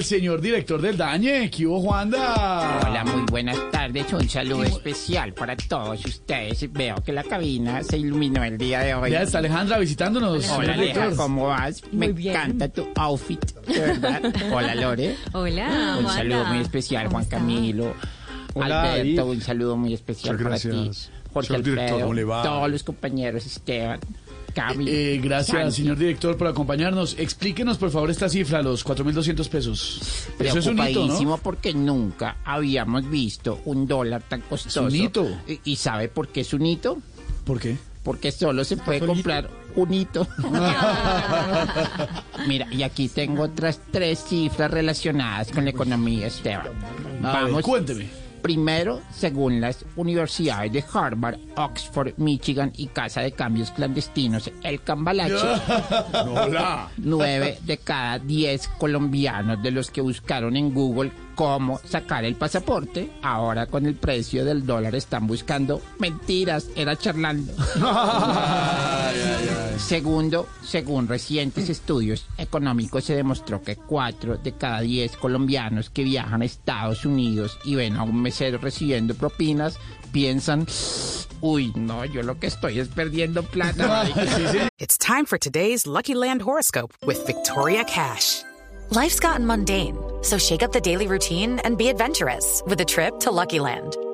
El señor director del Dañe, ¿qué hubo, Juanda? Hola, muy buenas tardes. Un saludo especial para todos ustedes. Veo que la cabina se iluminó el día de hoy. Ya está Alejandra visitándonos, Hola, señor Aleja, director. ¿cómo vas? Me encanta tu outfit, de verdad. Hola, Lore. Hola, Un Juanda. saludo muy especial, ¿Cómo Juan? Camilo. Hola, Alberto, un saludo muy especial Muchas para gracias. ti. Jorge Señor director, Alfredo, ¿cómo le va? todos los compañeros, Esteban, Cami. Eh, gracias, Santi. señor director, por acompañarnos. Explíquenos, por favor, esta cifra, los 4.200 pesos. Eso es un hito, ¿no? porque nunca habíamos visto un dólar tan costoso. un hito. ¿Y, y sabe por qué es un hito? ¿Por qué? Porque solo se puede comprar un hito. Mira, y aquí tengo otras tres cifras relacionadas con la economía, Esteban. A ver, Vamos, cuénteme. Primero, según las universidades de Harvard, Oxford, Michigan y Casa de Cambios Clandestinos, el Cambalache, Hola. nueve de cada diez colombianos de los que buscaron en Google cómo sacar el pasaporte, ahora con el precio del dólar están buscando mentiras, era charlando. Segundo, según recientes estudios económicos, se demostró que cuatro de cada diez colombianos que viajan a Estados Unidos y ven a un mesero recibiendo propinas, piensan, uy, no, yo lo que estoy es perdiendo plata. It's time for today's Lucky Land horoscope with Victoria Cash. Life's gotten mundane, so shake up the daily routine and be adventurous with a trip to Lucky Land.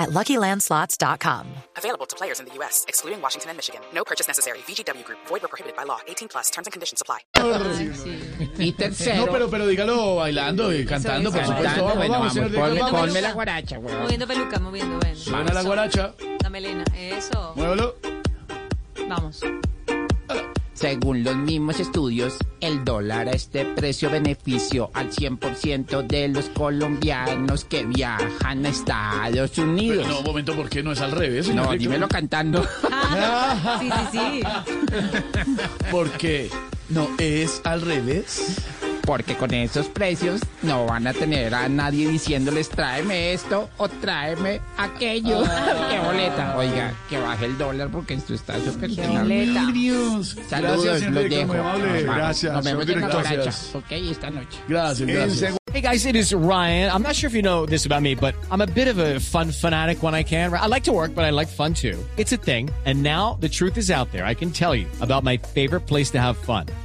at luckylandslots.com. Available to players in the U.S., excluding Washington and Michigan. No purchase necessary. VGW Group, void were prohibited by law. 18 plus terms and conditions apply. Y tercero, No, pero, pero dígalo bailando y cantando, por supuesto. Vamos, bueno, vamos, vamos, señor director, ponme, vamos. ponme la guaracha, weón. Moviendo peluca, moviendo, ven. Suena la guaracha. La melena, eso. Muévelo. Vamos. Según los mismos estudios, el dólar a este precio-beneficio al 100% de los colombianos que viajan a Estados Unidos. No, un momento, ¿por qué no es al revés? señor No, dímelo cantando. Sí, sí, sí. ¿Por qué no es al revés? Porque con esos precios no van a tener a nadie diciéndoles tráeme esto o tráeme aquello. ¡Qué boleta! Oiga, que baje el dólar porque esto está súper Qué boleta. Saludos, señor los dejo. Gracias, Nos vemos en la. Gracias. Ok, esta noche. Gracias, gracias. Hey guys, it is Ryan. I'm not sure if you know this about me, but I'm a bit of a fun fanatic when I can. I like to work, but I like fun too. It's a thing. And now the truth is out there. I can tell you about my favorite place to have fun.